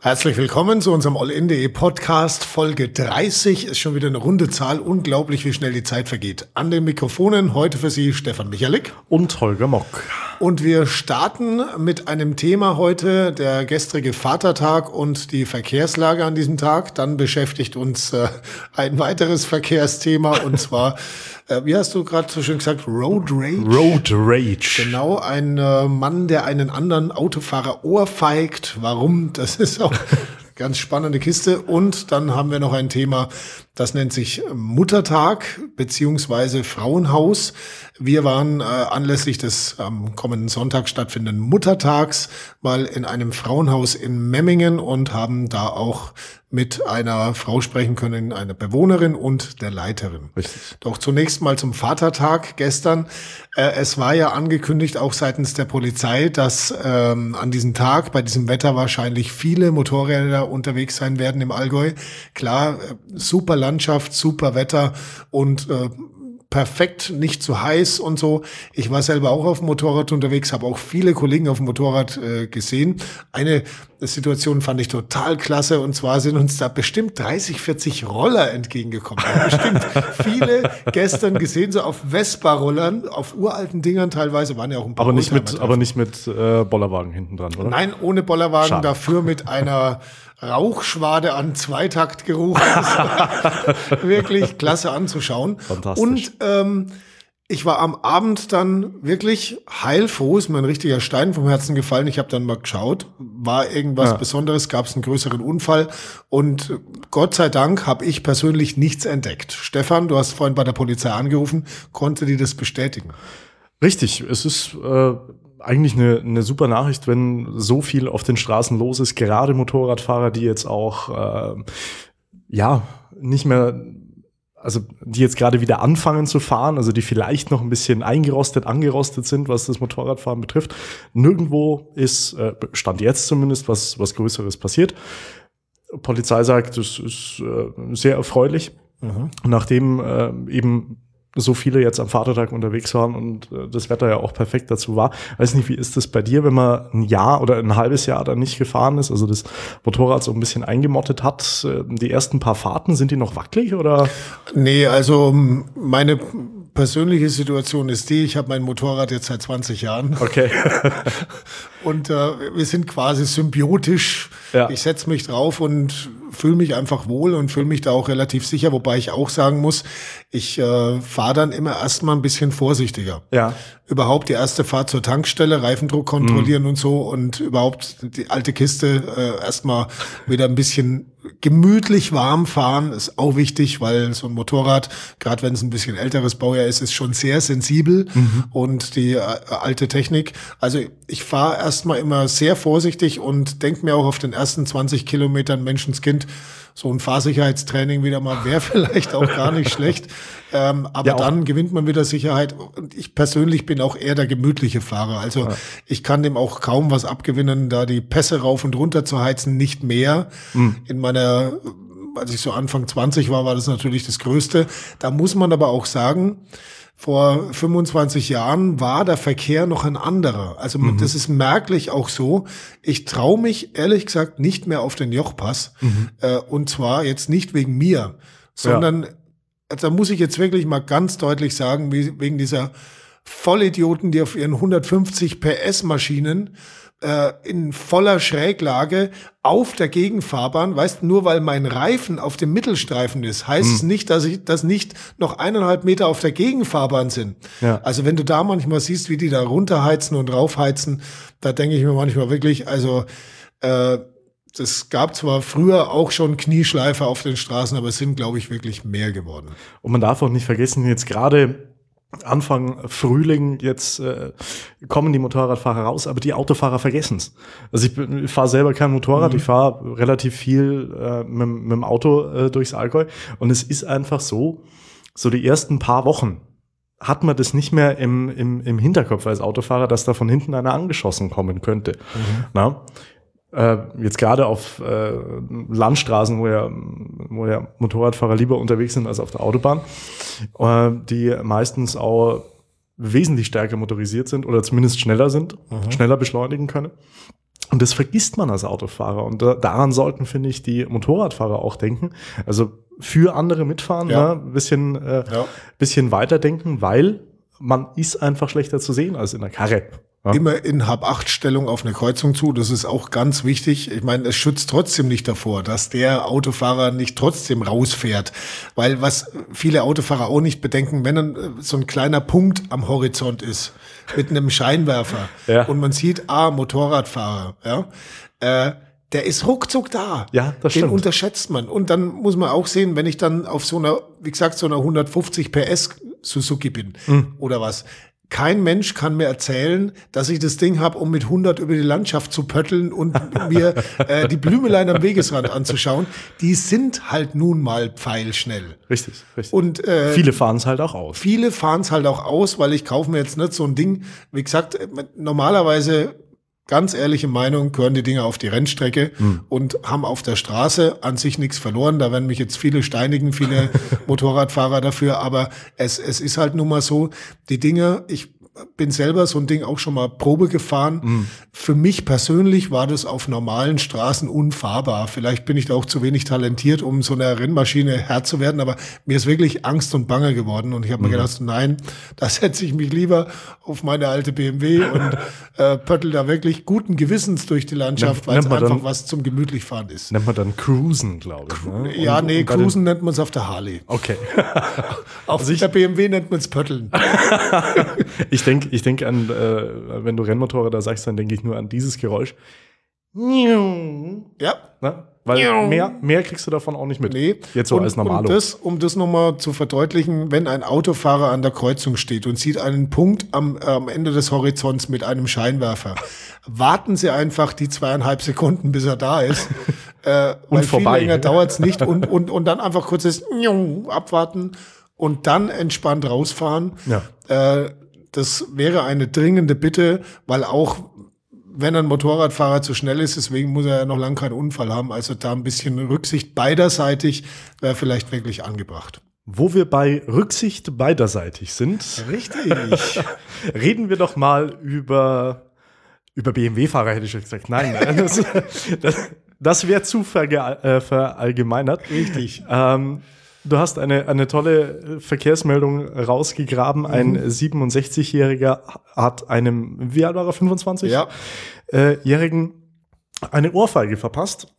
Herzlich willkommen zu unserem All-In.de Podcast. Folge 30 ist schon wieder eine runde Zahl. Unglaublich, wie schnell die Zeit vergeht. An den Mikrofonen heute für Sie Stefan Michalik und Holger Mock. Und wir starten mit einem Thema heute, der gestrige Vatertag und die Verkehrslage an diesem Tag. Dann beschäftigt uns äh, ein weiteres Verkehrsthema und zwar, äh, wie hast du gerade so schön gesagt, Road Rage? Road Rage. Genau, ein äh, Mann, der einen anderen Autofahrer ohrfeigt. Warum? Das ist auch ganz spannende Kiste. Und dann haben wir noch ein Thema, das nennt sich Muttertag beziehungsweise Frauenhaus. Wir waren äh, anlässlich des am kommenden Sonntag stattfindenden Muttertags mal in einem Frauenhaus in Memmingen und haben da auch mit einer Frau sprechen können, einer Bewohnerin und der Leiterin. Richtig. Doch zunächst mal zum Vatertag gestern. Äh, es war ja angekündigt, auch seitens der Polizei, dass ähm, an diesem Tag, bei diesem Wetter wahrscheinlich viele Motorräder unterwegs sein werden im Allgäu. Klar, äh, super Landschaft, super Wetter und äh, perfekt, nicht zu heiß und so. Ich war selber auch auf dem Motorrad unterwegs, habe auch viele Kollegen auf dem Motorrad äh, gesehen. Eine Situation fand ich total klasse und zwar sind uns da bestimmt 30, 40 Roller entgegengekommen. bestimmt viele gestern gesehen, so auf Vespa-Rollern, auf uralten Dingern teilweise, waren ja auch ein paar. Aber nicht mit, aber nicht mit äh, Bollerwagen hinten dran, oder? Nein, ohne Bollerwagen, Schade. dafür mit einer Rauchschwade an Zweitaktgeruch. wirklich klasse anzuschauen. Fantastisch. Und ähm, ich war am Abend dann wirklich heilfroh, ist mir ein richtiger Stein vom Herzen gefallen. Ich habe dann mal geschaut, war irgendwas ja. Besonderes, gab es einen größeren Unfall und Gott sei Dank habe ich persönlich nichts entdeckt. Stefan, du hast vorhin bei der Polizei angerufen, konnte die das bestätigen? Richtig, es ist äh, eigentlich eine, eine super Nachricht, wenn so viel auf den Straßen los ist, gerade Motorradfahrer, die jetzt auch äh, ja nicht mehr also die jetzt gerade wieder anfangen zu fahren, also die vielleicht noch ein bisschen eingerostet, angerostet sind, was das Motorradfahren betrifft. Nirgendwo ist, äh, stand jetzt zumindest, was, was Größeres passiert. Polizei sagt, das ist äh, sehr erfreulich. Mhm. Nachdem äh, eben so viele jetzt am Vatertag unterwegs waren und äh, das Wetter ja auch perfekt dazu war. Weiß nicht, wie ist das bei dir, wenn man ein Jahr oder ein halbes Jahr dann nicht gefahren ist, also das Motorrad so ein bisschen eingemottet hat? Äh, die ersten paar Fahrten, sind die noch wackelig oder? Nee, also meine persönliche Situation ist die, ich habe mein Motorrad jetzt seit 20 Jahren. Okay. und äh, wir sind quasi symbiotisch. Ja. Ich setze mich drauf und fühle mich einfach wohl und fühle mich da auch relativ sicher, wobei ich auch sagen muss, ich äh, fahre dann immer erstmal ein bisschen vorsichtiger. Ja. Überhaupt die erste Fahrt zur Tankstelle, Reifendruck kontrollieren mhm. und so und überhaupt die alte Kiste äh, erstmal wieder ein bisschen gemütlich warm fahren ist auch wichtig, weil so ein Motorrad, gerade wenn es ein bisschen älteres Baujahr ist, ist schon sehr sensibel mhm. und die äh, alte Technik. Also ich fahre erstmal immer sehr vorsichtig und denke mir auch auf den ersten 20 Kilometern Menschenskind, so ein Fahrsicherheitstraining wieder mal wäre vielleicht auch gar nicht schlecht. Ähm, aber ja, dann gewinnt man wieder Sicherheit. Und ich persönlich bin auch eher der gemütliche Fahrer. Also ja. ich kann dem auch kaum was abgewinnen, da die Pässe rauf und runter zu heizen, nicht mehr. Mhm. In meiner, als ich so Anfang 20 war, war das natürlich das Größte. Da muss man aber auch sagen, vor 25 Jahren war der Verkehr noch ein anderer. Also mhm. das ist merklich auch so. Ich traue mich ehrlich gesagt nicht mehr auf den Jochpass. Mhm. Äh, und zwar jetzt nicht wegen mir, sondern ja. also da muss ich jetzt wirklich mal ganz deutlich sagen, wie, wegen dieser Vollidioten, die auf ihren 150 PS Maschinen äh, in voller Schräglage auf der Gegenfahrbahn, weißt nur weil mein Reifen auf dem Mittelstreifen ist, heißt hm. es nicht, dass ich das nicht noch eineinhalb Meter auf der Gegenfahrbahn sind. Ja. Also wenn du da manchmal siehst, wie die da runterheizen und raufheizen, da denke ich mir manchmal wirklich, also äh, es gab zwar früher auch schon Knieschleife auf den Straßen, aber es sind, glaube ich, wirklich mehr geworden. Und man darf auch nicht vergessen, jetzt gerade Anfang Frühling, jetzt äh, kommen die Motorradfahrer raus, aber die Autofahrer vergessen es. Also ich, ich fahre selber kein Motorrad, mhm. ich fahre relativ viel äh, mit, mit dem Auto äh, durchs Allgäu und es ist einfach so, so die ersten paar Wochen hat man das nicht mehr im, im, im Hinterkopf als Autofahrer, dass da von hinten einer angeschossen kommen könnte. Mhm. Na? Äh, jetzt gerade auf äh, Landstraßen, wo ja, wo ja Motorradfahrer lieber unterwegs sind als auf der Autobahn, äh, die meistens auch wesentlich stärker motorisiert sind oder zumindest schneller sind, mhm. schneller beschleunigen können. Und das vergisst man als Autofahrer. Und da, daran sollten, finde ich, die Motorradfahrer auch denken. Also für andere mitfahren, Ja. ne? bisschen, äh, Ja. bisschen weiterdenken, weil man ist einfach schlechter zu sehen als in der Karre. Ja? Immer in Hab-Acht-Stellung auf eine Kreuzung zu. Das ist auch ganz wichtig. Ich meine, es schützt trotzdem nicht davor, dass der Autofahrer nicht trotzdem rausfährt. Weil was viele Autofahrer auch nicht bedenken, wenn dann äh, so ein kleiner Punkt am Horizont ist mit einem Scheinwerfer Ja. und man sieht, ah, Motorradfahrer, ja, äh, der ist ruckzuck da. Ja, das Den stimmt. unterschätzt man. Und dann muss man auch sehen, wenn ich dann auf so einer, wie gesagt, so einer 150 PS Suzuki bin Hm. oder was. Kein Mensch kann mir erzählen, dass ich das Ding habe, um mit 100 über die Landschaft zu pötteln und mir äh, die Blümelein am Wegesrand anzuschauen. Die sind halt nun mal pfeilschnell. Richtig, richtig. Und äh, Viele fahren es halt auch aus. viele fahren es halt auch aus, weil ich kaufe mir jetzt nicht so ein Ding. Wie gesagt, äh, normalerweise, ganz ehrliche Meinung, gehören die Dinger auf die Rennstrecke und haben auf der Straße an sich nichts verloren. Da werden mich jetzt viele steinigen, viele Motorradfahrer dafür. Aber es, es ist halt nun mal so, die Dinger, ich bin selber so ein Ding auch schon mal Probe gefahren. Für mich persönlich war das auf normalen Straßen unfahrbar. Vielleicht bin ich da auch zu wenig talentiert, um so einer Rennmaschine Herr zu werden, aber mir ist wirklich Angst und Bange geworden und ich habe mir gedacht, nein, da setze ich mich lieber auf meine alte BMW und äh, pöttel da wirklich guten Gewissens durch die Landschaft, weil es einfach dann- was zum gemütlich fahren ist. Nennt man dann Cruisen, glaube ich. Ne? Ja, Und- nee, bei den- Cruisen nennt man es auf der Harley. Okay. Auf der BMW nennt man es Pötteln. Ich denke ich denk an, äh, wenn du Rennmotorräder sagst, dann denke ich nur an dieses Geräusch. Ja, Weil mehr, mehr kriegst du davon auch nicht mit. Nee. Jetzt so und, als Normalo. Und das, um das nochmal zu verdeutlichen, wenn ein Autofahrer an der Kreuzung steht und sieht einen Punkt am, am Ende des Horizonts mit einem Scheinwerfer, warten Sie einfach die zweieinhalb Sekunden, bis er da ist. äh, weil vorbei. viel länger dauert's nicht. Und, und, und dann einfach kurzes abwarten und dann entspannt rausfahren. Ja. Äh, das wäre eine dringende Bitte, weil auch wenn ein Motorradfahrer zu schnell ist, deswegen muss er ja noch lange keinen Unfall haben. Also da ein bisschen Rücksicht beiderseitig wäre vielleicht wirklich angebracht. Wo wir bei Rücksicht beiderseitig sind, Richtig. reden wir doch mal über, über BMW-Fahrer, hätte ich schon gesagt. Nein, das, das, das wäre zu äh, verallgemeinert. Richtig. Ähm, du hast eine, eine tolle Verkehrsmeldung rausgegraben. Ein 67-Jähriger hat einem, wie alt war er, 25? Ja. Äh, Jährigen eine Ohrfeige verpasst.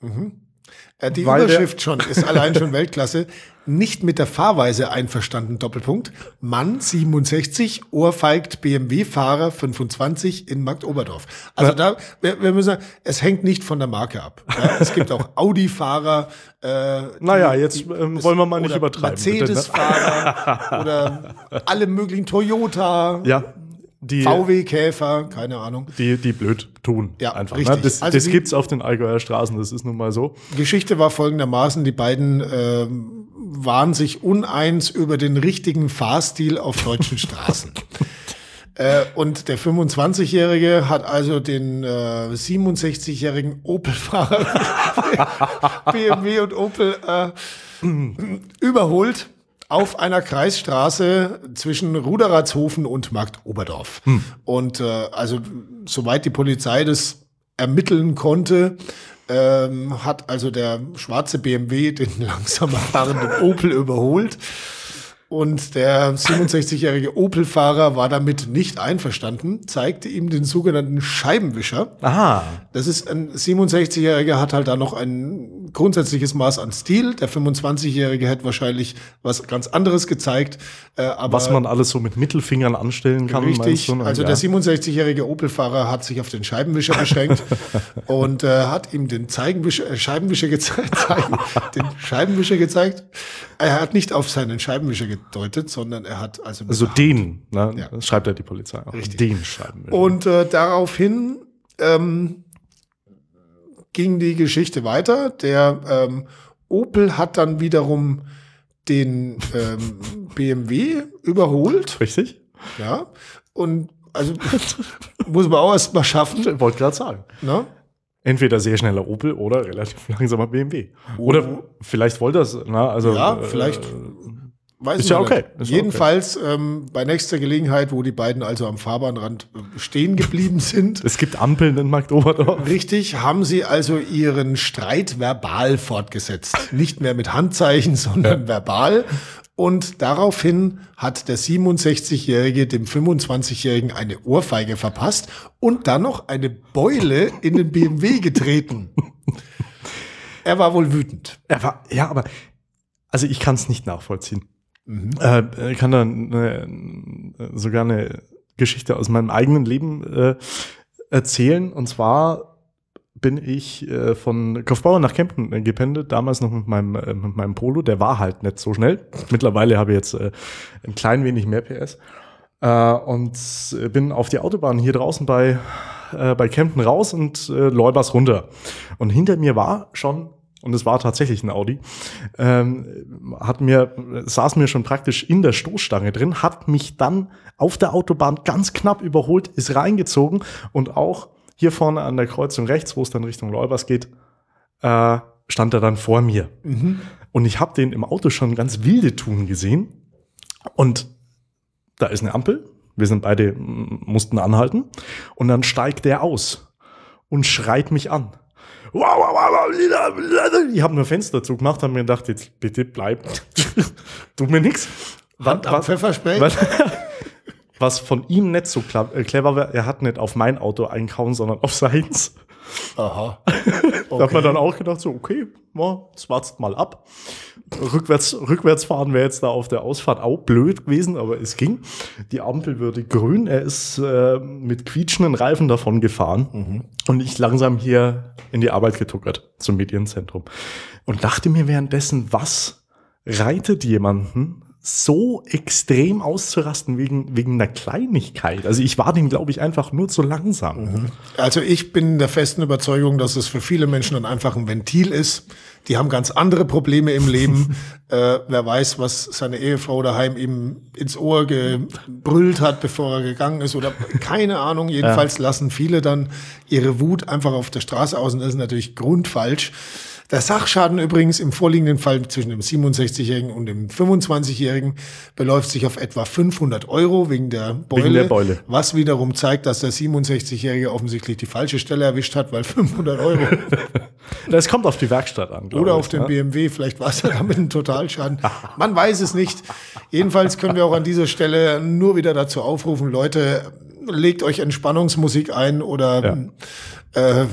Äh, Die Weil Überschrift schon ist allein schon Weltklasse. Nicht mit der Fahrweise einverstanden, Doppelpunkt. Mann 67, ohrfeigt BMW-Fahrer 25 in Marktoberdorf. Also da, wir, wir müssen sagen, es hängt nicht von der Marke ab. Ja, es gibt auch Audi-Fahrer. Äh, Naja, jetzt ähm, wollen wir mal nicht übertreiben. ne? Mercedes-Fahrer oder alle möglichen Toyota, Ja, die, VW-Käfer, keine Ahnung. die, die blöd tun. Ja, einfach. richtig. Ne? Das, Also das gibt's auf den Allgäuer Straßen, das ist nun mal so. Geschichte war folgendermaßen, die beiden ähm, waren sich uneins über den richtigen Fahrstil auf deutschen Straßen. Äh, und der 25-Jährige hat also den äh, 67-jährigen Opel-Fahrer BMW und Opel äh, überholt auf einer Kreisstraße zwischen Ruderatshofen und Markt Oberdorf. Und äh, also soweit die Polizei das ermitteln konnte, ähm, hat also der schwarze BMW den langsamer fahrenden Opel überholt. Und der 67-jährige Opel-Fahrer war damit nicht einverstanden, zeigte ihm den sogenannten Scheibenwischer. Aha. Das ist ein 67-Jähriger hat halt da noch ein grundsätzliches Maß an Stil. Der 25-Jährige hätte wahrscheinlich was ganz anderes gezeigt. Äh, aber Was man alles so mit Mittelfingern anstellen kann. Richtig. du? Also ja. der 67-jährige Opel-Fahrer hat sich auf den Scheibenwischer beschränkt und äh, hat ihm den Zeigenwischer, äh, Scheibenwischer gezeigt, den Scheibenwischer gezeigt. Er hat nicht auf seinen Scheibenwischer gedeutet, sondern er hat also, Also den, ne? Ja. schreibt ja die Polizei auch. Richtig. Den schreiben wir. Und äh, daraufhin ähm, ging die Geschichte weiter. Der ähm, Opel hat dann wiederum den ähm, BMW überholt. Richtig? Ja. Und also muss man auch erst mal schaffen. Ich wollte gerade sagen. Ne? Entweder sehr schneller Opel oder relativ langsamer BMW. Oder vielleicht wollte das, na, also. Ja, äh, vielleicht. Weiß Ist ja okay. Ist ja Jedenfalls ähm, bei nächster Gelegenheit, wo die beiden also am Fahrbahnrand äh, stehen geblieben sind, Es gibt Ampeln in Marktoberdorf. Richtig, haben sie also ihren Streit verbal fortgesetzt. Nicht mehr mit Handzeichen, sondern verbal. Und daraufhin hat der 67-Jährige dem 25-Jährigen eine Ohrfeige verpasst und dann noch eine Beule in den BMW getreten. Er war wohl wütend. Er war, ja, aber, also ich kann es nicht nachvollziehen. Äh, ich kann da eine, sogar eine Geschichte aus meinem eigenen Leben äh, erzählen. Und zwar bin ich äh, von Kaufbauer nach Kempten äh, gependelt, damals noch mit meinem, äh, mit meinem Polo. Der war halt nicht so schnell. Mittlerweile habe ich jetzt äh, ein klein wenig mehr PS. Äh, und äh, bin auf die Autobahn hier draußen bei, äh, bei Kempten raus und äh, Leubers runter. Und hinter mir war schon, und es war tatsächlich ein Audi, ähm, hat mir, saß mir schon praktisch in der Stoßstange drin, hat mich dann auf der Autobahn ganz knapp überholt, ist reingezogen und auch hier vorne an der Kreuzung rechts, wo es dann Richtung Leubers geht, äh, stand er dann vor mir. Und ich habe den im Auto schon ganz wilde tun gesehen. Und da ist eine Ampel. Wir sind beide, mussten anhalten. Und dann steigt der aus und schreit mich an. Wow, wow, wow, Ich habe nur Fenster zugemacht, habe mir gedacht, jetzt bitte bleib. Tut mir nichts. Pfefferspray? Was, was von ihm nicht so äh, clever war, er hat nicht auf mein Auto einkauen, sondern auf seins. Aha. Da hat man dann auch gedacht, so, okay, ja, jetzt wartest mal ab. Rückwärts, rückwärts fahren wäre jetzt da auf der Ausfahrt auch blöd gewesen, aber es ging. Die Ampel würde grün. Er ist äh, mit quietschenden Reifen davon gefahren und ich langsam hier in die Arbeit getuckert zum Medienzentrum und dachte mir währenddessen, was reitet jemanden so extrem auszurasten wegen, wegen einer Kleinigkeit? Also ich war dem, glaube ich, einfach nur zu langsam. Also ich bin der festen Überzeugung, dass es für viele Menschen dann einfach ein Ventil ist. Die haben ganz andere Probleme im Leben. äh, wer weiß, was seine Ehefrau daheim ihm ins Ohr gebrüllt hat, bevor er gegangen ist oder keine Ahnung. Jedenfalls lassen viele dann ihre Wut einfach auf der Straße aus und das ist natürlich grundfalsch. Der Sachschaden übrigens im vorliegenden Fall zwischen dem 67-Jährigen und dem 25-Jährigen beläuft sich auf etwa 500 Euro wegen der Beule, Wegen der Beule. was wiederum zeigt, dass der 67-Jährige offensichtlich die falsche Stelle erwischt hat, weil 500 Euro Das kommt auf die Werkstatt an. oder ich, auf den ne? BMW, vielleicht war es ja damit ein Totalschaden. Man weiß es nicht. Jedenfalls können wir auch an dieser Stelle nur wieder dazu aufrufen, Leute, legt euch Entspannungsmusik ein oder äh,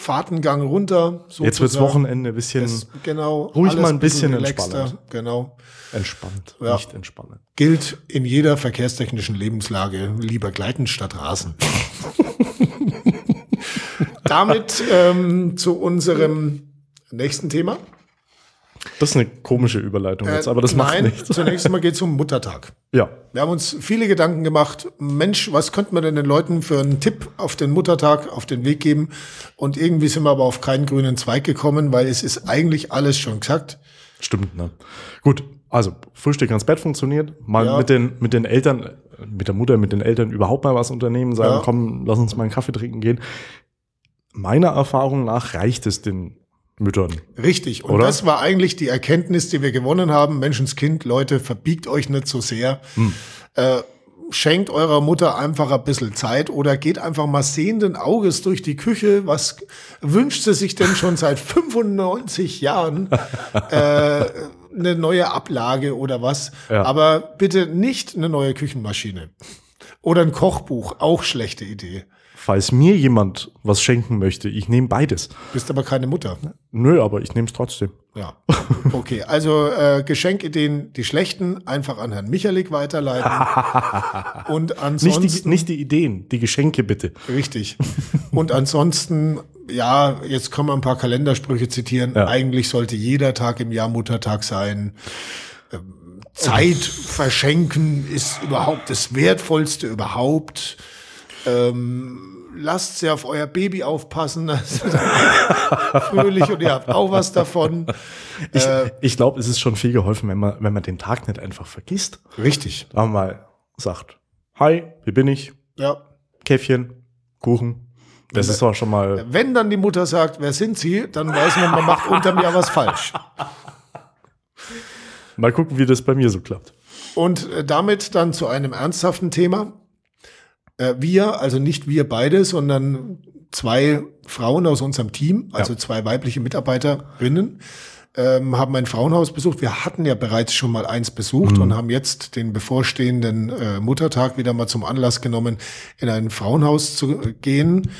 fahrt einen Gang runter. Jetzt wird's. Wochenende, ein bisschen Es, genau. Ruhig mal ein bisschen relaxter, entspannend. Genau. entspannt, Ja. nicht entspannen. Gilt in jeder verkehrstechnischen Lebenslage lieber gleiten statt rasen. Damit ähm, zu unserem nächsten Thema. Das ist eine komische Überleitung jetzt, aber das macht Äh, Nein, nichts. Zunächst mal geht es um Muttertag. Ja, Wir haben uns viele Gedanken gemacht. Mensch, was könnte man denn den Leuten für einen Tipp auf den Muttertag auf den Weg geben? Und irgendwie sind wir aber auf keinen grünen Zweig gekommen, weil es ist eigentlich alles schon gesagt. stimmt. Ne? Gut, also Frühstück ans Bett funktioniert. Mal Ja. mit, den, mit den Eltern, äh, mit der Mutter, mit den Eltern überhaupt mal was unternehmen, sagen, Ja. komm, lass uns mal einen Kaffee trinken gehen. Meiner Erfahrung nach reicht es den Müttern. Richtig. Und Oder? das war eigentlich die Erkenntnis, die wir gewonnen haben. Menschenskind, Leute, verbiegt euch nicht so sehr. Äh, schenkt eurer Mutter einfach ein bisschen Zeit oder geht einfach mal sehenden Auges durch die Küche. Was wünscht sie sich denn schon seit 95 Jahren? äh, eine neue Ablage oder was. Ja. Aber bitte nicht eine neue Küchenmaschine. Oder ein Kochbuch, auch schlechte Idee. Falls mir jemand was schenken möchte, ich nehme beides. Bist aber keine Mutter. Nö, aber ich nehme es trotzdem. Ja. Okay, also äh, Geschenkideen, die schlechten, einfach an Herrn Michalik weiterleiten. Und Nicht ansonsten. die, nicht die Ideen, die Geschenke bitte. Richtig. Und ansonsten, ja, jetzt können wir ein paar Kalendersprüche zitieren. Ja. Eigentlich sollte jeder Tag im Jahr Muttertag sein. Ähm, Zeit verschenken ist überhaupt das Wertvollste überhaupt. Ähm, lasst sehr auf euer Baby aufpassen. Das ist fröhlich und ihr habt auch was davon. Ich, Äh. ich glaube, es ist schon viel geholfen, wenn man, wenn man den Tag nicht einfach vergisst. Richtig. Da mal sagt, hi, hier bin ich, Ja. Käffchen, Kuchen. Das ist doch schon mal. Wenn dann die Mutter sagt, wer sind Sie, dann weiß man, man macht unterm Jahr was falsch. Mal gucken, wie das bei mir so klappt. Und äh, damit dann zu einem ernsthaften Thema. Äh, wir, also nicht wir beide, sondern zwei Frauen aus unserem Team, also ja. zwei weibliche Mitarbeiterinnen, ähm, haben ein Frauenhaus besucht. Wir hatten ja bereits schon mal eins besucht mhm. und haben jetzt den bevorstehenden äh, Muttertag wieder mal zum Anlass genommen, in ein Frauenhaus zu gehen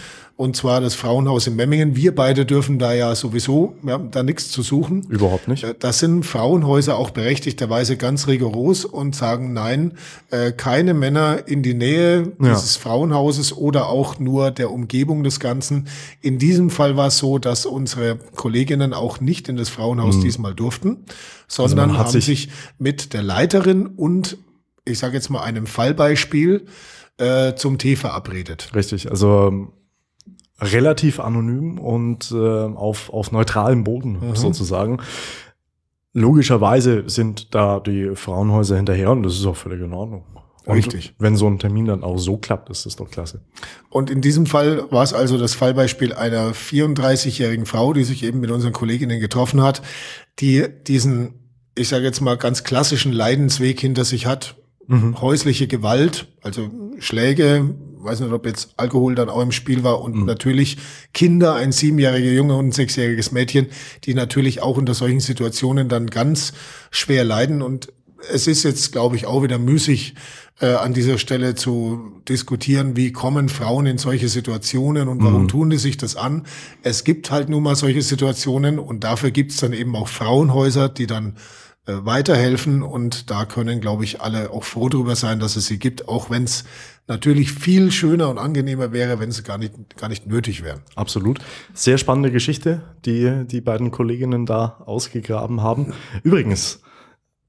und zwar das Frauenhaus in Memmingen. Wir beide dürfen da ja sowieso, wir haben da nichts zu suchen. Überhaupt nicht. Äh, das sind Frauenhäuser auch berechtigterweise ganz rigoros und sagen nein, äh, keine Männer in die Nähe ja. dieses Frauenhauses oder auch nur der Umgebung des Ganzen. In diesem Fall war es so, dass unsere Kolleginnen auch nicht in das Frauenhaus mhm. diesmal durften, sondern also haben sich, sich mit der Leiterin und ich sage jetzt mal einem Fallbeispiel äh, zum Tee verabredet. Richtig, also relativ anonym und äh, auf, auf neutralem Boden mhm. sozusagen. Logischerweise sind da die Frauenhäuser hinterher und das ist auch völlig in Ordnung. Und Richtig. Wenn so ein Termin dann auch so klappt, ist das doch klasse. Und in diesem Fall war es also das Fallbeispiel einer 34-jährigen Frau, die sich eben mit unseren Kolleginnen getroffen hat, die diesen, ich sage jetzt mal, ganz klassischen Leidensweg hinter sich hat. Mhm. Häusliche Gewalt, also Schläge, weiß nicht, ob jetzt Alkohol dann auch im Spiel war und mhm. natürlich Kinder, ein siebenjähriger Junge und ein sechsjähriges Mädchen, die natürlich auch unter solchen Situationen dann ganz schwer leiden und es ist jetzt, glaube ich, auch wieder müßig, äh, an dieser Stelle zu diskutieren, wie kommen Frauen in solche Situationen und warum mhm. tun die sich das an. Es gibt halt nun mal solche Situationen und dafür gibt es dann eben auch Frauenhäuser, die dann äh, weiterhelfen und da können, glaube ich, alle auch froh drüber sein, dass es sie gibt, auch wenn es natürlich viel schöner und angenehmer wäre, wenn sie gar nicht, gar nicht nötig wären. Absolut. Sehr spannende Geschichte, die die beiden Kolleginnen da ausgegraben haben. Übrigens,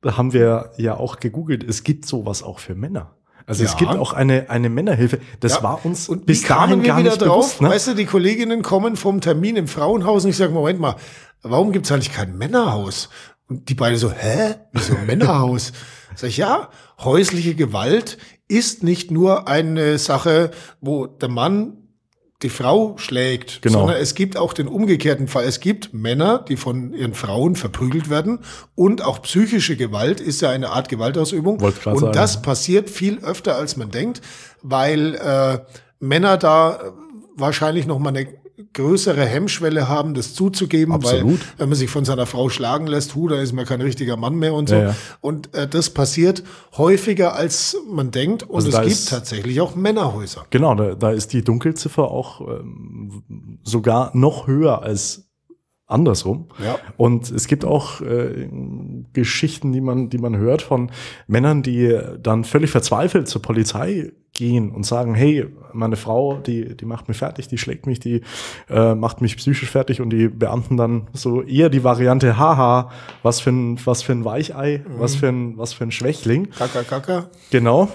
da haben wir ja auch gegoogelt, es gibt sowas auch für Männer. Also ja. es gibt auch eine, eine Männerhilfe. Das ja. war uns und bis dahin gar nicht drauf, bewusst. Ne? Weißt du, die Kolleginnen kommen vom Termin im Frauenhaus und ich sage, Moment mal, warum gibt es eigentlich kein Männerhaus? Und die beide so, hä? Wieso Männerhaus? Sag ich, ja, häusliche Gewalt ist nicht nur eine Sache, wo der Mann die Frau schlägt, genau. sondern es gibt auch den umgekehrten Fall. Es gibt Männer, die von ihren Frauen verprügelt werden und auch psychische Gewalt ist ja eine Art Gewaltausübung. Und sagen. das passiert viel öfter, als man denkt, weil äh, Männer da wahrscheinlich noch mal eine größere Hemmschwelle haben, das zuzugeben, Absolut. weil wenn man sich von seiner Frau schlagen lässt, hu, da ist man kein richtiger Mann mehr und so. Ja, ja. Und äh, das passiert häufiger, als man denkt. Und also es gibt tatsächlich auch Männerhäuser. Genau, da, da ist die Dunkelziffer auch ähm, sogar noch höher als andersrum. Ja. Und es gibt auch äh, Geschichten, die man, die man hört von Männern, die dann völlig verzweifelt zur Polizei gehen und sagen, hey, meine Frau, die, die macht mich fertig, die schlägt mich, die äh, macht mich psychisch fertig und die Beamten dann so eher die Variante, haha, was für ein, was für ein Weichei, mhm. was für ein, was für ein Schwächling. Kaka, kaka. Genau.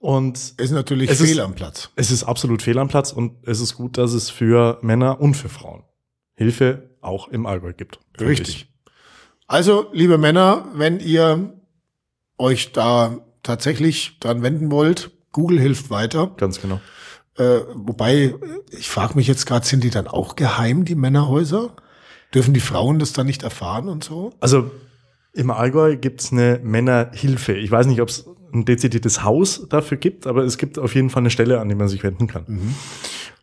Und ist natürlich fehl ist, am Platz. Es ist absolut fehl am Platz und es ist gut, dass es für Männer und für Frauen Hilfe auch im Allgäu gibt. Richtig. Also, liebe Männer, wenn ihr euch da tatsächlich dran wenden wollt, Google hilft weiter. Ganz genau. Äh, wobei, ich frage mich jetzt gerade, sind die dann auch geheim, die Männerhäuser? Dürfen die Frauen das dann nicht erfahren und so? Also im Allgäu gibt's eine Männerhilfe. Ich weiß nicht, ob es ein dezidiertes Haus dafür gibt, aber es gibt auf jeden Fall eine Stelle, an die man sich wenden kann. Mhm.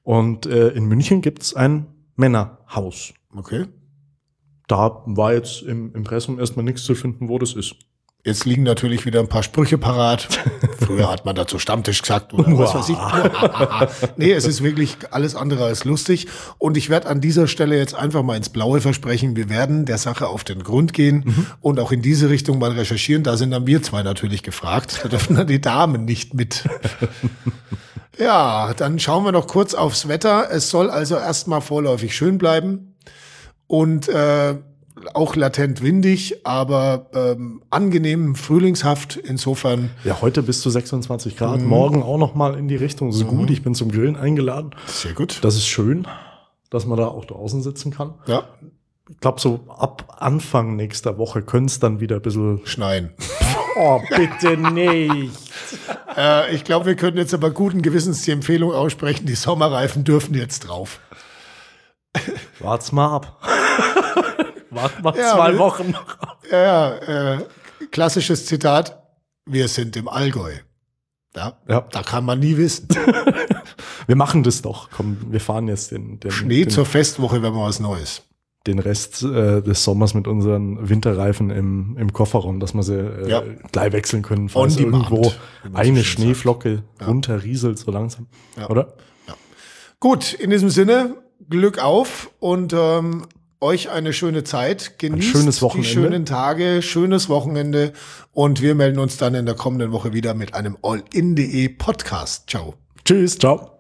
Und äh, in München gibt's ein Männerhaus. Okay. Da war jetzt im Impressum erstmal nichts zu finden, wo das ist. Jetzt liegen natürlich wieder ein paar Sprüche parat. Früher hat man dazu Stammtisch gesagt oder was weiß ich. nee, es ist wirklich alles andere als lustig. Und ich werde an dieser Stelle jetzt einfach mal ins Blaue versprechen. Wir werden der Sache auf den Grund gehen mhm. und auch in diese Richtung mal recherchieren. Da sind dann wir zwei natürlich gefragt. Da dürfen dann die Damen nicht mit. ja, dann schauen wir noch kurz aufs Wetter. Es soll also erstmal vorläufig schön bleiben. Und äh, auch latent windig, aber ähm, angenehm frühlingshaft. Insofern. Ja, heute bis zu 26 Grad, mhm. morgen auch noch mal in die Richtung. So mhm. gut, ich bin zum Grillen eingeladen. Sehr gut. Das ist schön, dass man da auch draußen sitzen kann. Ja. Ich glaube, so ab Anfang nächster Woche könnte es dann wieder ein bisschen schneien. Oh, bitte nicht. äh, ich glaube, wir können jetzt aber guten Gewissens die Empfehlung aussprechen, die Sommerreifen dürfen jetzt drauf. Wart's mal ab. Warten wir Ja, zwei Wochen noch. Ja, ja, äh, klassisches Zitat. Wir sind im Allgäu. Ja, Ja. da kann man nie wissen. Wir machen das doch. Komm, wir fahren jetzt den, den, Schnee den, zur Festwoche, wenn man was Neues. den Rest äh, des Sommers mit unseren Winterreifen im, im Kofferraum, dass wir sie äh, Ja. gleich wechseln können, falls irgendwo eine Schneeflocke runterrieselt so langsam. Oder? Gut, in diesem Sinne, Glück auf und ähm, euch eine schöne Zeit. Genießt die schönen Tage, schönes Wochenende und wir melden uns dann in der kommenden Woche wieder mit einem all-in.de Podcast. Ciao. Tschüss, ciao.